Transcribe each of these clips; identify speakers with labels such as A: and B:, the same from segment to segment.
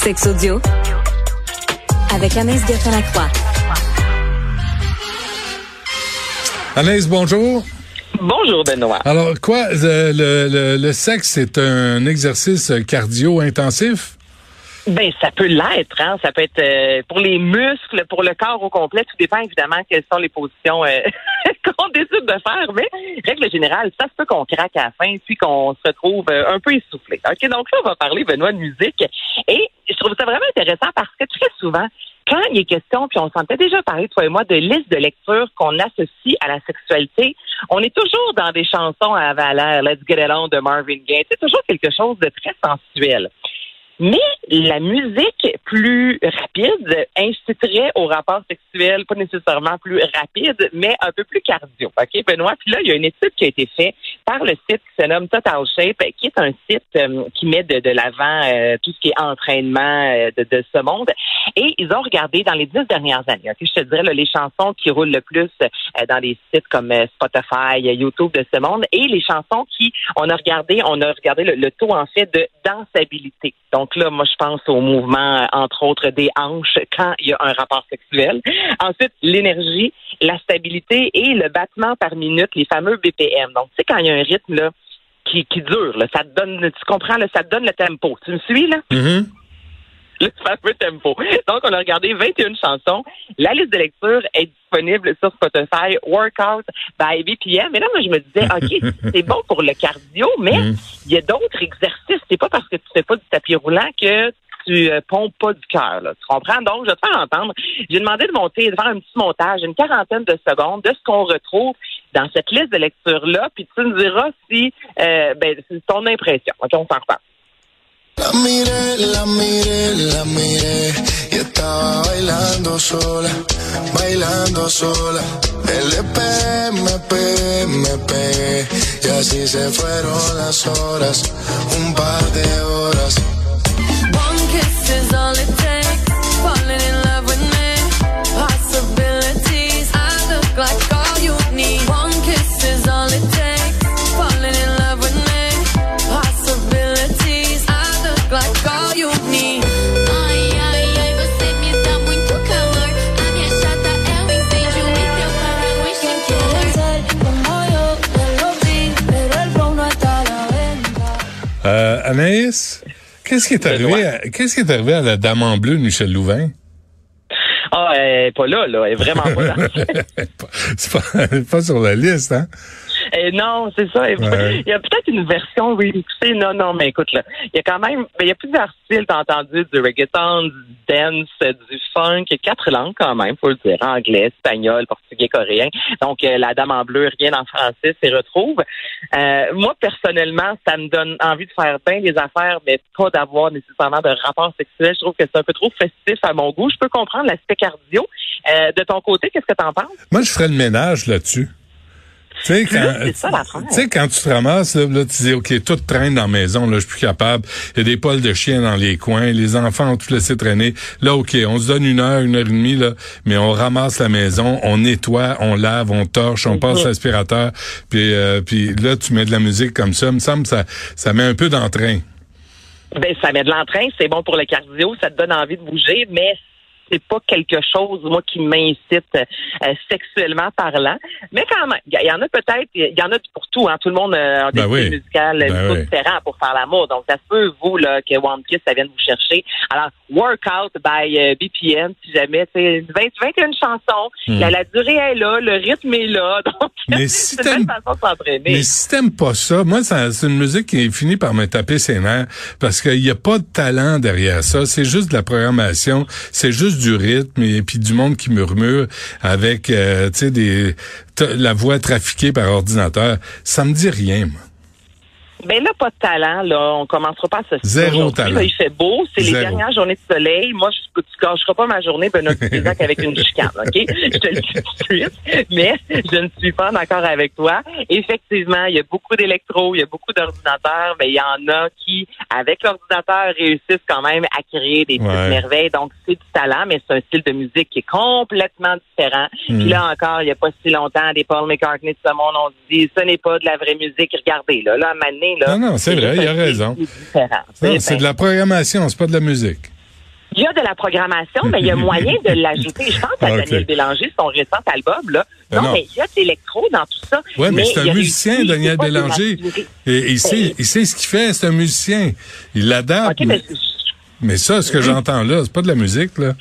A: Sex audio avec Anaïs Gertin-Lacroix.
B: Anaïs, bonjour.
C: Bonjour Benoît.
B: Alors quoi, le, le, le sexe, c'est un exercice cardio intensif?
C: Ben, ça peut l'être, hein. Ça peut être euh, pour les muscles, pour le corps au complet. Tout dépend évidemment quelles sont les positions euh, qu'on décide de faire. Mais règle générale, ça se peut qu'on craque à la fin, puis qu'on se retrouve euh, un peu essoufflé. Ok, donc là, on va parler Benoît de musique. Et je trouve ça vraiment intéressant parce que très souvent, quand il est question, puis on s'en peut déjà parlé toi et moi, de liste de lecture qu'on associe à la sexualité, on est toujours dans des chansons à valeur, Let's Get It On de Marvin Gaye. C'est toujours quelque chose de très sensuel. Mais la musique plus rapide inciterait au rapport sexuel, pas nécessairement plus rapide, mais un peu plus cardio. OK, Benoît? Puis là, il y a une étude qui a été faite par le site qui se nomme Total Shape, qui est un site euh, qui met de, l'avant euh, tout ce qui est entraînement euh, de, ce monde. Et ils ont regardé dans les dix dernières années, je te dirais, les chansons qui roulent le plus dans des sites comme Spotify, YouTube de ce monde, et les chansons qui, on a regardé, on a regardé le, taux en fait de dansabilité. Donc, là, moi, je pense au mouvement, euh, entre autres, des hanches quand il y a un rapport sexuel. Ensuite, l'énergie, la stabilité et le battement par minute, les fameux BPM. Donc, tu sais, quand il y a un rythme là, qui, qui dure, là, ça te donne, tu comprends, là, ça te donne le tempo. Tu me suis, là?
B: Mm-hmm.
C: le fameux tempo. Donc, on a regardé 21 chansons. La liste de lecture est disponible sur Spotify, Workout by BPM. Mais là, moi, je me disais, OK, c'est bon pour le cardio, mais mm. il y a d'autres exercices. C'est pas parce que tu fais pas du tapis roulant que tu euh, pompes pas du cœur. Tu comprends? Donc, je vais te faire entendre. J'ai demandé de monter, de faire un petit montage, une quarantaine de secondes de ce qu'on retrouve dans cette liste de lecture-là, puis tu me diras si euh, ben, c'est ton impression. OK, on s'en reparle.
D: La miré, la miré, la miré y estaba bailando sola, bailando sola. LP, MP, MP y así se fueron las horas, un par de horas.
B: Anaïs, qu'est-ce qui est arrivé à, qu'est-ce qui est arrivé à la dame en bleu, Michel Louvain?
C: Ah, elle est pas là, là. Elle est vraiment pas là.
B: c'est pas, pas sur la liste, hein?
C: Eh, non, c'est ça. Il y a peut-être une version remixée. Non, non, mais écoute, là, il y a quand même, il y a plusieurs styles, t'as entendu, du reggaeton, du dance, du funk, quatre langues quand même, faut le dire, anglais, espagnol, portugais, coréen. Donc, euh, la dame en bleu, rien en français, s'y retrouve. Euh, moi, personnellement, ça me donne envie de faire bien des affaires, mais pas d'avoir nécessairement de rapport sexuel. Je trouve que c'est un peu trop festif à mon goût. Je peux comprendre l'aspect cardio. Euh, de ton côté, qu'est-ce que t'en penses?
B: Moi, je ferais le ménage là-dessus. Tu sais, quand, quand tu te ramasses, là, tu dis, OK, tout traîne dans la maison, là, je suis plus capable. Il y a des poils de chien dans les coins, les enfants ont tout laissé traîner. Là, OK, on se donne une heure, une heure et demie, là, mais on ramasse la maison, on nettoie, on lave, on torche, on passe l'aspirateur, puis, euh, puis là, tu mets de la musique comme ça. Il me semble ça, ça met un peu d'entrain.
C: Ben, ça met de l'entrain, c'est bon pour le cardio, ça te donne envie de bouger, mais c'est pas quelque chose, moi, qui m'incite euh, sexuellement parlant. Mais quand même, il y en a peut-être, il y en a pour tout, hein. Tout le monde a des ben oui. musicales ben différents pour faire l'amour. Donc, ça se peut, vous, là, que One Kiss, ça vienne vous chercher. Alors, Workout by euh, BPM, si jamais, c'est 20, 21 chansons. Hmm. La, durée est là, le rythme est là. Donc,
B: mais si c'est une façon de s'entraîner. Mais si t'aimes pas ça, moi, c'est une musique qui finit par me taper ses nerfs parce qu'il n'y a pas de talent derrière ça. C'est juste de la programmation. C'est juste du rythme et puis du monde qui murmure avec euh, tu des la voix trafiquée par ordinateur, ça me dit rien moi.
C: Ben là, pas de talent, là. On commencera pas à se
B: Zéro talent.
C: il fait beau. C'est les dernières journées de soleil. Moi, je, tu gâcheras pas ma journée, Benoît Dutrisac, avec une chicane, OK? Je te le dis tout de suite. Mais je ne suis pas d'accord avec toi. Effectivement, il y a beaucoup d'électro, il y a beaucoup d'ordinateurs, mais il y en a qui, avec l'ordinateur, réussissent quand même à créer des petites merveilles. Donc, c'est du talent, mais c'est un style de musique qui est complètement différent. Puis hmm. là encore, il n'y a pas si longtemps, des Paul McCartney de ce monde, on dit, ce n'est pas de la vraie musique. Regardez, là, là, à
B: non, non, c'est vrai, il a raison. C'est de la programmation, c'est pas de la musique.
C: Il y a de la programmation, mais il y a moyen de l'ajouter. Je pense à Daniel Bélanger, son récent album. Là. Non, mais il y a de l'électro dans tout ça.
B: Oui, mais, c'est un musicien, Daniel Bélanger. Et, il, sait, il sait ce qu'il fait, c'est un musicien. Il l'adapte. mais, ça, ce que j'entends là, c'est pas de la musique, là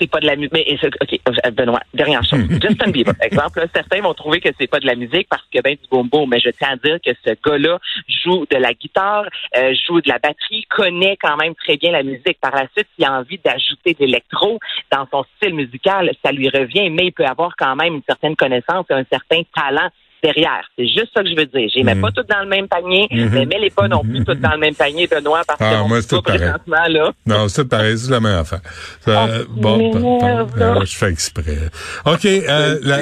C: c'est pas de la musique. Mais OK, euh, Benoît, dernière chose. Justin Bieber, exemple, certains vont trouver que c'est pas de la musique parce que ben du boom mais je tiens à dire que ce gars-là joue de la guitare, euh, joue de la batterie, connaît quand même très bien la musique. Par la suite, s'il a envie d'ajouter de l'électro dans son style musical, ça lui revient, mais il peut avoir quand même une certaine connaissance et un certain talent derrière. C'est juste ça que je veux dire. Je les mets mhm. pas toutes dans le même panier, mhm. mais mets-les pas non plus toutes dans le même panier, Benoît, parce ah, que moi, c'est présentement là.
B: Non, c'est pareil, c'est la même affaire. Ça, ah, bon, bon, euh, je fais exprès. OK, euh, la,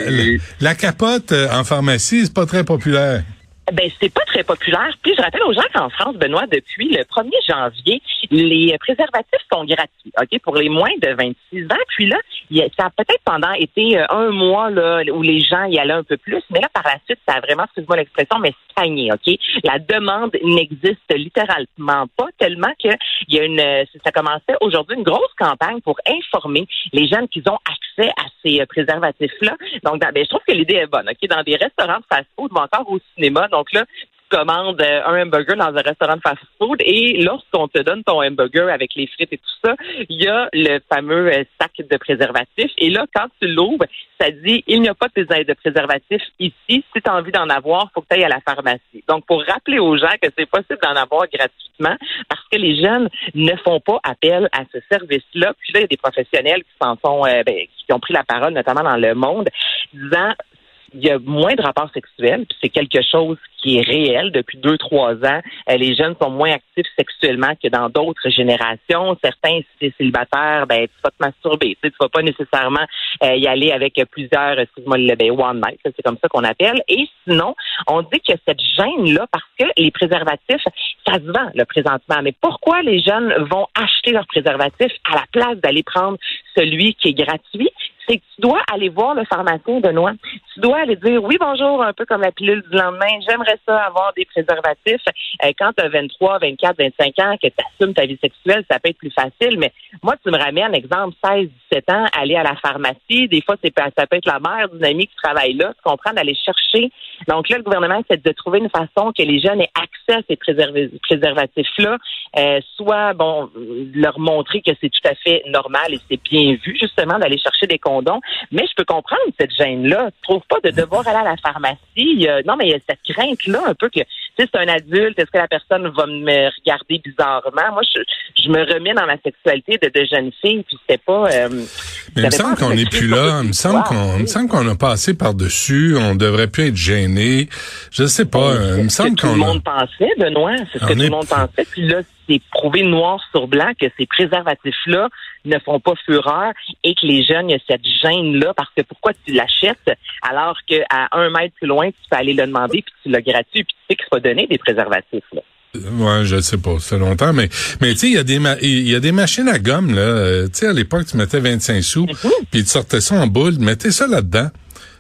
B: la, capote euh, en pharmacie, c'est pas très populaire.
C: Ben, c'est pas très populaire. Puis je rappelle aux gens qu'en France, Benoît, depuis le 1er janvier, les préservatifs sont gratuits, OK, pour les moins de 26 ans. Puis là, ça a peut-être pendant été euh, un mois là, où les gens y allaient un peu plus, mais là, par la suite, ça a vraiment, excuse-moi l'expression, mais stagné, OK? La demande n'existe littéralement pas tellement que il y a une, euh, ça commençait aujourd'hui une grosse campagne pour informer les jeunes qu'ils ont accès à ces euh, préservatifs-là. Donc, ben, je trouve que l'idée est bonne, OK? Dans des restaurants de fast-food, mais encore au cinéma. Donc là, commandes euh, un hamburger dans un restaurant de fast-food et lorsqu'on te donne ton hamburger avec les frites et tout ça, il y a le fameux euh, sac de préservatifs. Et là, quand tu l'ouvres, ça dit il n'y a pas de de préservatifs ici. Si tu as envie d'en avoir, faut que tu ailles à la pharmacie. Donc, pour rappeler aux gens que c'est possible d'en avoir gratuitement parce que les jeunes ne font pas appel à ce service-là. Puis là, il y a des professionnels qui s'en sont, euh, ben, qui ont pris la parole, notamment dans le monde, disant il y a moins de rapports sexuels, puis c'est quelque chose qui est réel depuis deux, trois ans. Euh, les jeunes sont moins actifs sexuellement que dans d'autres générations. Certains, si es célibataire, ben, tu vas te masturber. Tu vas pas nécessairement euh, y aller avec plusieurs, excuse-moi, le ben, one night, c'est comme ça qu'on appelle. Et sinon, on dit que cette gêne-là, parce que les préservatifs, ça se vend, le présentement. Mais pourquoi les jeunes vont acheter leurs préservatifs à la place d'aller prendre celui qui est gratuit? C'est que tu dois aller voir le pharmacien, Benoît. Tu dois aller dire oui, bonjour, un peu comme la pilule du lendemain. J'aimerais ça avoir des préservatifs. Euh, quand tu as 23, 24, 25 ans, que tu assumes ta vie sexuelle, ça peut être plus facile. Mais moi, tu me ramènes, exemple, 16, 17 ans, aller à la pharmacie. Des fois, c'est ça peut être la mère d'une amie qui travaille là. Tu comprends d'aller chercher. Donc là, le gouvernement essaie de trouver une façon que les jeunes aient accès à ces préservatifs-là. Euh, soit, bon, leur montrer que c'est tout à fait normal et c'est bien vu, justement, d'aller chercher des mais je peux comprendre cette gêne-là. Je trouve pas de devoir aller à la pharmacie. non, mais il y a cette crainte-là un peu que, tu sais, c'est un adulte, est-ce que la personne va me regarder bizarrement? Moi, je, me remets dans ma sexualité de, de jeune fille, puis c'était pas... Euh,
B: mais il me semble qu'on n'est plus là. Il me semble qu'on, me semble qu'on a passé par-dessus. On devrait plus être gêné. Je sais pas.
C: Euh,
B: il me semble
C: qu'on... tout le monde pensait, Benoît. C'est ce que tout le monde pensait. Puis là, c'est prouvé noir sur blanc que ces préservatifs-là ne font pas fureur et que les jeunes, il y a cette gêne-là parce que pourquoi tu l'achètes alors qu'à un mètre plus loin, tu peux aller le demander puis tu l'as gratuit puis tu sais qu'il faut donner des préservatifs. Là.
B: Ouais, je sais pas, ça fait longtemps, mais mais tu sais, il y a des il y a des machines à gomme là. Euh, tu sais, à l'époque, tu mettais 25 sous, mm-hmm. puis tu sortais ça en boule, mettez ça là-dedans.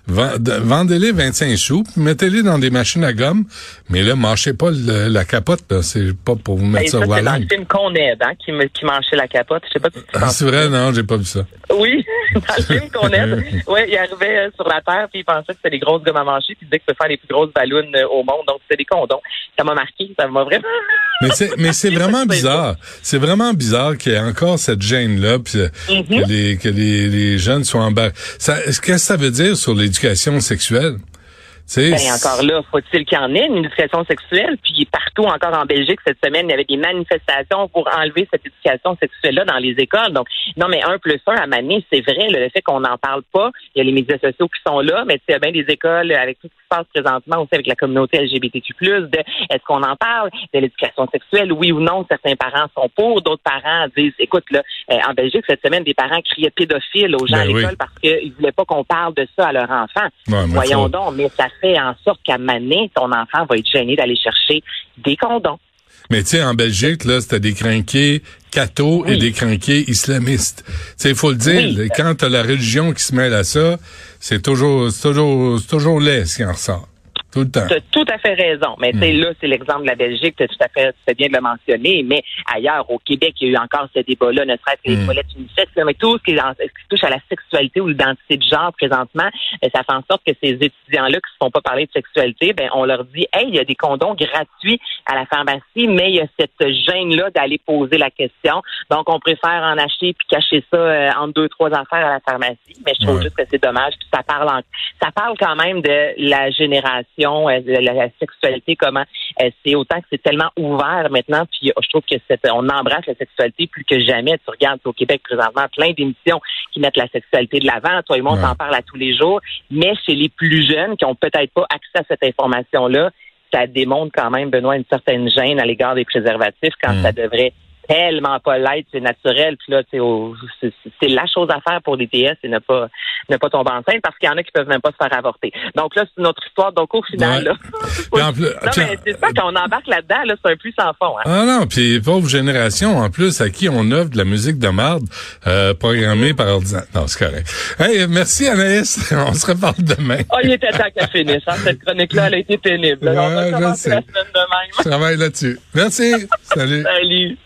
B: Vendez-les 25 sous, mettez-les dans des machines à gomme, mais là, mâchez pas la capote, C'est pas pour vous mettre ben, ça, ça
C: C'est dans le film qu'on aide, hein, qui, qui manchait la capote. Je sais pas si
B: ah, c'est vrai, non, j'ai pas vu ça.
C: Oui, dans le film qu'on aide. ouais, il arrivait euh, sur la Terre, puis il pensait que c'était des grosses gommes à manger, puis il disait que c'était faire les plus grosses ballons euh, au monde, donc c'était des condoms. Ça m'a marqué, ça m'a vraiment...
B: Mais c'est, mais c'est vraiment bizarre. C'est vraiment bizarre qu'il y ait encore cette gêne-là, puis euh, mm-hmm. que, les, que les, les jeunes soient en bas. Ça, qu'est-ce que ça veut dire sur l'éducation sexuelle?
C: Ben, encore là, faut-il qu'il y en ait une éducation sexuelle? Puis partout encore en Belgique cette semaine, il y avait des manifestations pour enlever cette éducation sexuelle-là dans les écoles. Donc, non, mais un plus un à Mané, c'est vrai, le fait qu'on n'en parle pas, il y a les médias sociaux qui sont là, mais il y a bien des écoles avec tout ce qui se passe présentement aussi avec la communauté LGBTQ+, de est-ce qu'on en parle de l'éducation sexuelle? Oui ou non, certains parents sont pour, d'autres parents disent, écoute, là, euh, en Belgique, cette semaine, des parents criaient pédophiles aux gens ben à l'école parce qu'ils voulaient pas qu'on parle de ça à leur enfant. Voyons donc, mais ça fait en sorte qu'à Mané, ton enfant va être gêné d'aller chercher des condoms.
B: Mais tu sais, en Belgique, là, c'était des crinqués cathos et des crinqués islamistes. Tu sais, il faut le dire, quand t'as la religion qui se mêle à ça, c'est toujours, toujours, toujours laid ce qui en ressort. Tout le temps.
C: Tu as tout à fait raison. Mais c'est hmm. là, c'est l'exemple de la Belgique, tu as tout à fait, tu bien de le mentionner. Mais ailleurs, au Québec, il y a eu encore ce débat-là, ne serait-ce que les hmm. toilettes unisexes, mais tout ce qui, touche à la sexualité ou l'identité de genre présentement, ben, ça fait en sorte que ces étudiants-là qui ne se font pas parler de sexualité, ben on leur dit, hey, il y a des condoms gratuits à la pharmacie, mais il y a cette gêne-là d'aller poser la question. Donc, on préfère en acheter puis cacher ça euh, entre deux, trois affaires à la pharmacie. Mais je trouve juste que c'est dommage. Puis ça parle, ça parle quand même de la génération, euh, la, sexualité, comment euh, c'est autant que c'est tellement ouvert maintenant. Puis je trouve que on embrasse la sexualité plus que jamais. Tu regardes au Québec présentement plein d'émissions qui mettent la sexualité de l'avant. Toi et moi, on en parle à tous les jours. Mais chez les plus jeunes qui ont peut-être pas accès à cette information-là, ça démontre quand même, Benoît, une certaine gêne à l'égard des préservatifs quand hmm. ça devrait tellement pas l'être, c'est naturel. Puis là, c'est la chose à faire pour les TS, c'est ne pas ne pas tomber enceinte parce qu'il y en a qui peuvent même pas se faire avorter. Donc là, c'est notre histoire. Donc au final, là, non, mais c'est ça quand on embarque là-dedans, là, c'est un plus sans fond. Hein.
B: Ah non, puis pauvre génération en plus à qui on offre de la musique de marde euh, programmée par ordinateur. Non, c'est correct. Hey, merci Anaïs. on se reparle demain.
C: Oh, il était temps qu'elle finisse. Hein. Cette chronique-là, elle a été pénible. Ouais, on va commencer la semaine de même.
B: Je travaille là-dessus. Merci. Salut.
C: Salut.